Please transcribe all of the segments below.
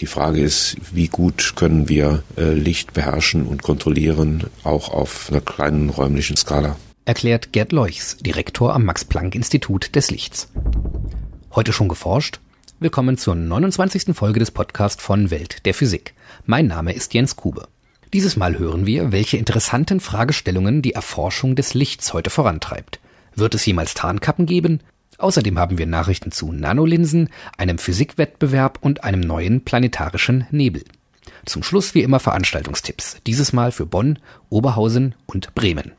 Die Frage ist, wie gut können wir äh, Licht beherrschen und kontrollieren, auch auf einer kleinen räumlichen Skala. Erklärt Gerd Leuchs, Direktor am Max-Planck-Institut des Lichts. Heute schon geforscht? Willkommen zur 29. Folge des Podcasts von Welt der Physik. Mein Name ist Jens Kube. Dieses Mal hören wir, welche interessanten Fragestellungen die Erforschung des Lichts heute vorantreibt. Wird es jemals Tarnkappen geben? Außerdem haben wir Nachrichten zu Nanolinsen, einem Physikwettbewerb und einem neuen planetarischen Nebel. Zum Schluss wie immer Veranstaltungstipps, dieses Mal für Bonn, Oberhausen und Bremen.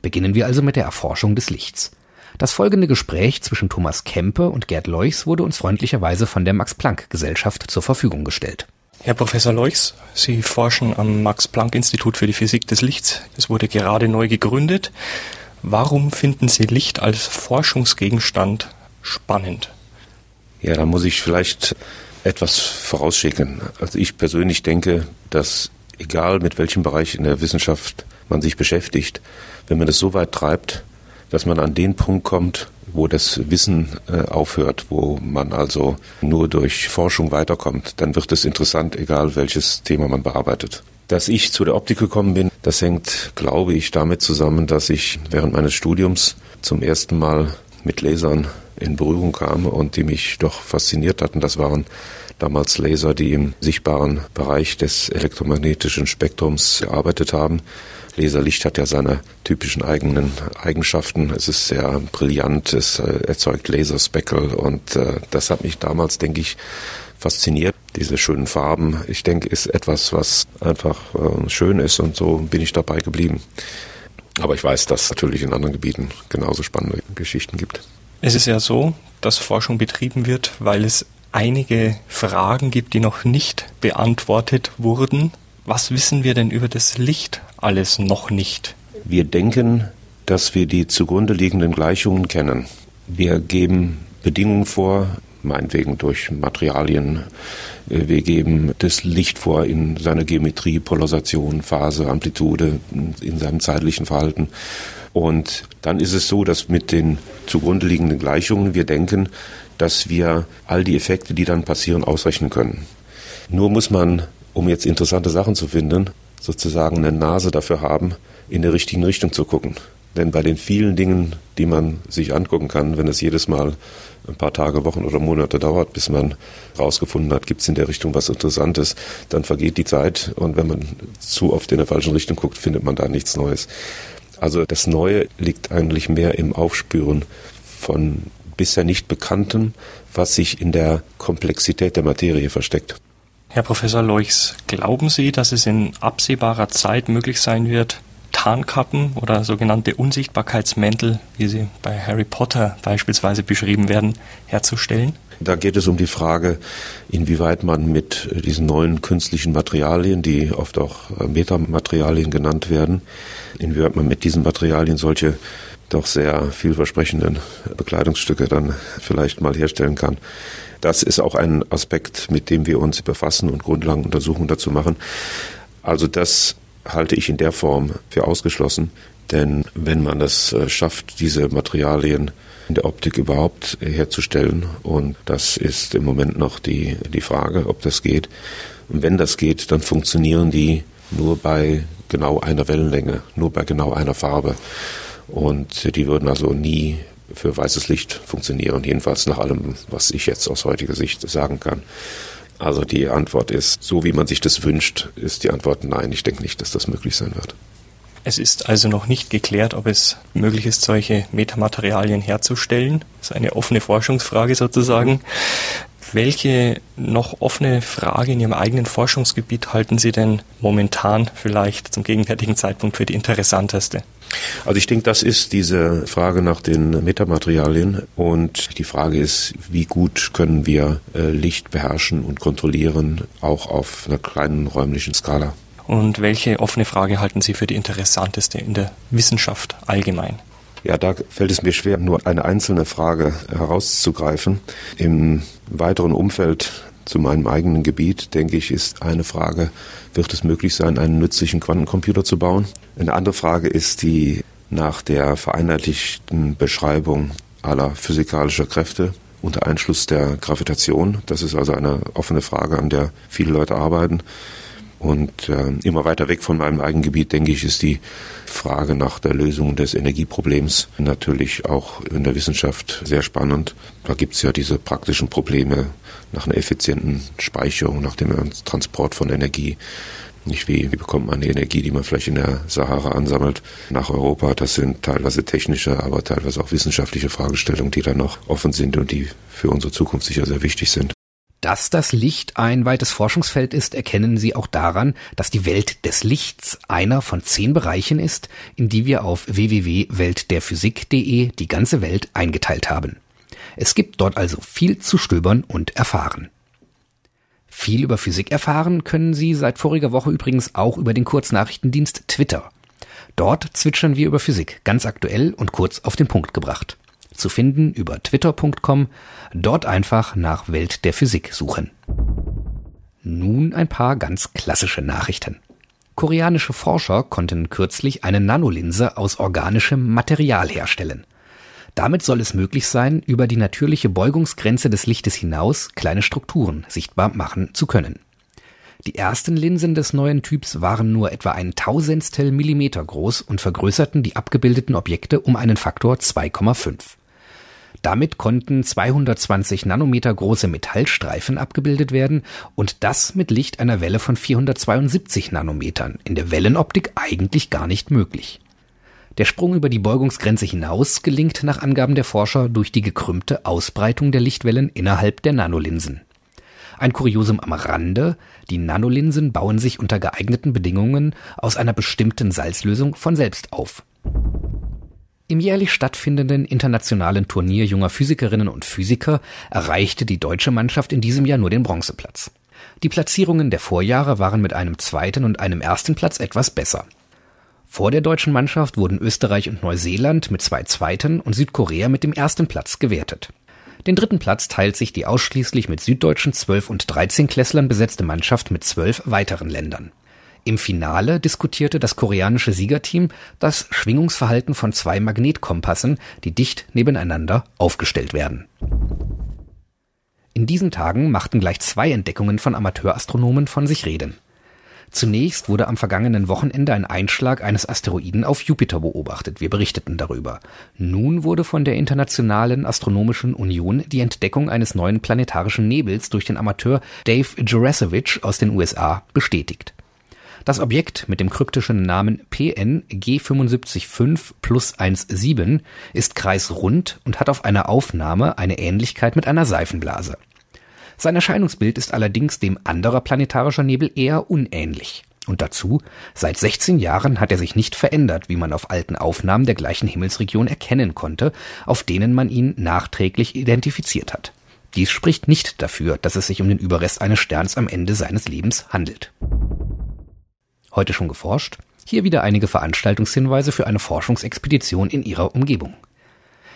Beginnen wir also mit der Erforschung des Lichts. Das folgende Gespräch zwischen Thomas Kempe und Gerd Leuchs wurde uns freundlicherweise von der Max-Planck-Gesellschaft zur Verfügung gestellt. Herr Professor Leuchs, Sie forschen am Max-Planck-Institut für die Physik des Lichts. Es wurde gerade neu gegründet. Warum finden Sie Licht als Forschungsgegenstand spannend? Ja, da muss ich vielleicht etwas vorausschicken. Also ich persönlich denke, dass egal mit welchem Bereich in der Wissenschaft man sich beschäftigt, wenn man das so weit treibt, dass man an den Punkt kommt, wo das Wissen äh, aufhört, wo man also nur durch Forschung weiterkommt, dann wird es interessant, egal welches Thema man bearbeitet. Dass ich zu der Optik gekommen bin, das hängt, glaube ich, damit zusammen, dass ich während meines Studiums zum ersten Mal mit Lasern in Berührung kam und die mich doch fasziniert hatten. Das waren damals Laser, die im sichtbaren Bereich des elektromagnetischen Spektrums gearbeitet haben. Laserlicht hat ja seine typischen eigenen Eigenschaften. Es ist sehr brillant, es äh, erzeugt Laserspeckel und äh, das hat mich damals, denke ich, fasziniert. Diese schönen Farben, ich denke, ist etwas, was einfach äh, schön ist und so bin ich dabei geblieben. Aber ich weiß, dass es natürlich in anderen Gebieten genauso spannende Geschichten gibt. Es ist ja so, dass Forschung betrieben wird, weil es einige Fragen gibt, die noch nicht beantwortet wurden. Was wissen wir denn über das Licht alles noch nicht? Wir denken, dass wir die zugrunde liegenden Gleichungen kennen. Wir geben Bedingungen vor, meinetwegen durch Materialien. Äh, wir geben das Licht vor in seiner Geometrie, Polarisation, Phase, Amplitude, in seinem zeitlichen Verhalten. Und dann ist es so, dass mit den zugrunde liegenden Gleichungen wir denken, dass wir all die Effekte, die dann passieren, ausrechnen können. Nur muss man, um jetzt interessante Sachen zu finden, sozusagen eine Nase dafür haben, in der richtigen Richtung zu gucken. Denn bei den vielen Dingen, die man sich angucken kann, wenn es jedes Mal ein paar Tage, Wochen oder Monate dauert, bis man herausgefunden hat, gibt es in der Richtung was Interessantes, dann vergeht die Zeit und wenn man zu oft in der falschen Richtung guckt, findet man da nichts Neues. Also das Neue liegt eigentlich mehr im Aufspüren von bisher nicht Bekanntem, was sich in der Komplexität der Materie versteckt. Herr Professor Leuchs, glauben Sie, dass es in absehbarer Zeit möglich sein wird, Tarnkappen oder sogenannte Unsichtbarkeitsmäntel, wie sie bei Harry Potter beispielsweise beschrieben werden, herzustellen? Da geht es um die Frage, inwieweit man mit diesen neuen künstlichen Materialien, die oft auch Metamaterialien genannt werden, inwieweit man mit diesen Materialien solche doch sehr vielversprechenden Bekleidungsstücke dann vielleicht mal herstellen kann. Das ist auch ein Aspekt, mit dem wir uns befassen und Grundlagenuntersuchungen dazu machen. Also das halte ich in der Form für ausgeschlossen. Denn wenn man es äh, schafft, diese Materialien in der Optik überhaupt herzustellen, und das ist im Moment noch die, die Frage, ob das geht, und wenn das geht, dann funktionieren die nur bei genau einer Wellenlänge, nur bei genau einer Farbe. Und die würden also nie für weißes Licht funktionieren, jedenfalls nach allem, was ich jetzt aus heutiger Sicht sagen kann. Also die Antwort ist, so wie man sich das wünscht, ist die Antwort nein. Ich denke nicht, dass das möglich sein wird. Es ist also noch nicht geklärt, ob es möglich ist, solche Metamaterialien herzustellen. Das ist eine offene Forschungsfrage sozusagen. Welche noch offene Frage in Ihrem eigenen Forschungsgebiet halten Sie denn momentan vielleicht zum gegenwärtigen Zeitpunkt für die interessanteste? Also ich denke, das ist diese Frage nach den Metamaterialien und die Frage ist, wie gut können wir äh, Licht beherrschen und kontrollieren, auch auf einer kleinen räumlichen Skala. Und welche offene Frage halten Sie für die interessanteste in der Wissenschaft allgemein? Ja, da fällt es mir schwer, nur eine einzelne Frage herauszugreifen. Im weiteren Umfeld zu meinem eigenen Gebiet, denke ich, ist eine Frage, wird es möglich sein, einen nützlichen Quantencomputer zu bauen? Eine andere Frage ist die nach der vereinheitlichten Beschreibung aller physikalischer Kräfte unter Einschluss der Gravitation. Das ist also eine offene Frage, an der viele Leute arbeiten. Und äh, immer weiter weg von meinem eigenen Gebiet, denke ich, ist die Frage nach der Lösung des Energieproblems natürlich auch in der Wissenschaft sehr spannend. Da gibt es ja diese praktischen Probleme nach einer effizienten Speicherung, nach dem Transport von Energie. Nicht wie, wie bekommt man die Energie, die man vielleicht in der Sahara ansammelt, nach Europa. Das sind teilweise technische, aber teilweise auch wissenschaftliche Fragestellungen, die da noch offen sind und die für unsere Zukunft sicher sehr wichtig sind. Dass das Licht ein weites Forschungsfeld ist, erkennen Sie auch daran, dass die Welt des Lichts einer von zehn Bereichen ist, in die wir auf www.weltderphysik.de die ganze Welt eingeteilt haben. Es gibt dort also viel zu stöbern und erfahren. Viel über Physik erfahren können Sie seit voriger Woche übrigens auch über den Kurznachrichtendienst Twitter. Dort zwitschern wir über Physik, ganz aktuell und kurz auf den Punkt gebracht zu finden über twitter.com, dort einfach nach Welt der Physik suchen. Nun ein paar ganz klassische Nachrichten. Koreanische Forscher konnten kürzlich eine Nanolinse aus organischem Material herstellen. Damit soll es möglich sein, über die natürliche Beugungsgrenze des Lichtes hinaus kleine Strukturen sichtbar machen zu können. Die ersten Linsen des neuen Typs waren nur etwa ein Tausendstel Millimeter groß und vergrößerten die abgebildeten Objekte um einen Faktor 2,5. Damit konnten 220 Nanometer große Metallstreifen abgebildet werden und das mit Licht einer Welle von 472 Nanometern. In der Wellenoptik eigentlich gar nicht möglich. Der Sprung über die Beugungsgrenze hinaus gelingt nach Angaben der Forscher durch die gekrümmte Ausbreitung der Lichtwellen innerhalb der Nanolinsen. Ein Kuriosum am Rande, die Nanolinsen bauen sich unter geeigneten Bedingungen aus einer bestimmten Salzlösung von selbst auf. Im jährlich stattfindenden internationalen Turnier junger Physikerinnen und Physiker erreichte die deutsche Mannschaft in diesem Jahr nur den Bronzeplatz. Die Platzierungen der Vorjahre waren mit einem zweiten und einem ersten Platz etwas besser. Vor der deutschen Mannschaft wurden Österreich und Neuseeland mit zwei zweiten und Südkorea mit dem ersten Platz gewertet. Den dritten Platz teilt sich die ausschließlich mit süddeutschen 12 und 13 Klässlern besetzte Mannschaft mit zwölf weiteren Ländern. Im Finale diskutierte das koreanische Siegerteam das Schwingungsverhalten von zwei Magnetkompassen, die dicht nebeneinander aufgestellt werden. In diesen Tagen machten gleich zwei Entdeckungen von Amateurastronomen von sich reden. Zunächst wurde am vergangenen Wochenende ein Einschlag eines Asteroiden auf Jupiter beobachtet. Wir berichteten darüber. Nun wurde von der Internationalen Astronomischen Union die Entdeckung eines neuen planetarischen Nebels durch den Amateur Dave Jurasevich aus den USA bestätigt. Das Objekt mit dem kryptischen Namen PN G755 plus 17 ist kreisrund und hat auf einer Aufnahme eine Ähnlichkeit mit einer Seifenblase. Sein Erscheinungsbild ist allerdings dem anderer planetarischer Nebel eher unähnlich. Und dazu, seit 16 Jahren hat er sich nicht verändert, wie man auf alten Aufnahmen der gleichen Himmelsregion erkennen konnte, auf denen man ihn nachträglich identifiziert hat. Dies spricht nicht dafür, dass es sich um den Überrest eines Sterns am Ende seines Lebens handelt. Heute schon geforscht? Hier wieder einige Veranstaltungshinweise für eine Forschungsexpedition in Ihrer Umgebung.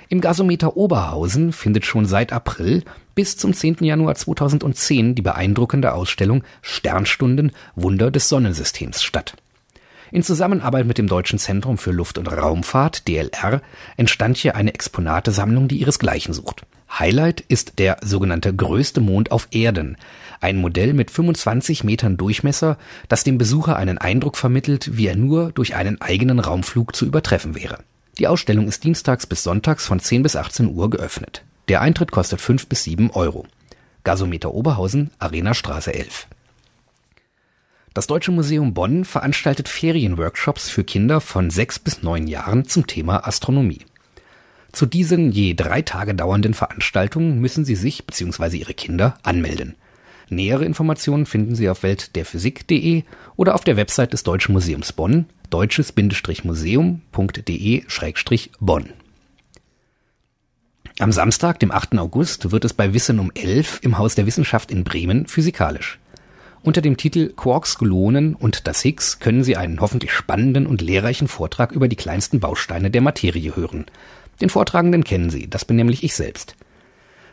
Im Gasometer Oberhausen findet schon seit April bis zum 10. Januar 2010 die beeindruckende Ausstellung Sternstunden Wunder des Sonnensystems statt. In Zusammenarbeit mit dem Deutschen Zentrum für Luft- und Raumfahrt DLR entstand hier eine Exponatesammlung, die ihresgleichen sucht. Highlight ist der sogenannte größte Mond auf Erden, ein Modell mit 25 Metern Durchmesser, das dem Besucher einen Eindruck vermittelt, wie er nur durch einen eigenen Raumflug zu übertreffen wäre. Die Ausstellung ist dienstags bis sonntags von 10 bis 18 Uhr geöffnet. Der Eintritt kostet 5 bis 7 Euro. Gasometer Oberhausen, Arena Straße 11. Das Deutsche Museum Bonn veranstaltet Ferienworkshops für Kinder von 6 bis 9 Jahren zum Thema Astronomie. Zu diesen je drei Tage dauernden Veranstaltungen müssen Sie sich bzw. Ihre Kinder anmelden. Nähere Informationen finden Sie auf weltderphysik.de oder auf der Website des Deutschen Museums Bonn, deutsches-museum.de-bonn. Am Samstag, dem 8. August, wird es bei Wissen um 11 im Haus der Wissenschaft in Bremen physikalisch. Unter dem Titel Quarks, Gluonen und das Higgs können Sie einen hoffentlich spannenden und lehrreichen Vortrag über die kleinsten Bausteine der Materie hören. Den Vortragenden kennen Sie, das bin nämlich ich selbst.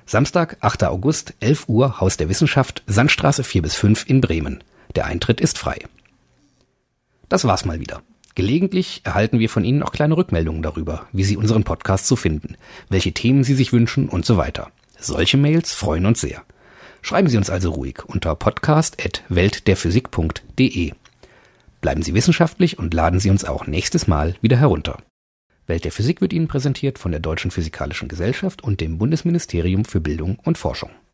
Samstag, 8. August, 11 Uhr, Haus der Wissenschaft, Sandstraße 4 bis 5 in Bremen. Der Eintritt ist frei. Das war's mal wieder. Gelegentlich erhalten wir von Ihnen auch kleine Rückmeldungen darüber, wie Sie unseren Podcast so finden, welche Themen Sie sich wünschen und so weiter. Solche Mails freuen uns sehr. Schreiben Sie uns also ruhig unter podcast.weltderphysik.de. Bleiben Sie wissenschaftlich und laden Sie uns auch nächstes Mal wieder herunter. Welt der Physik wird Ihnen präsentiert von der Deutschen Physikalischen Gesellschaft und dem Bundesministerium für Bildung und Forschung.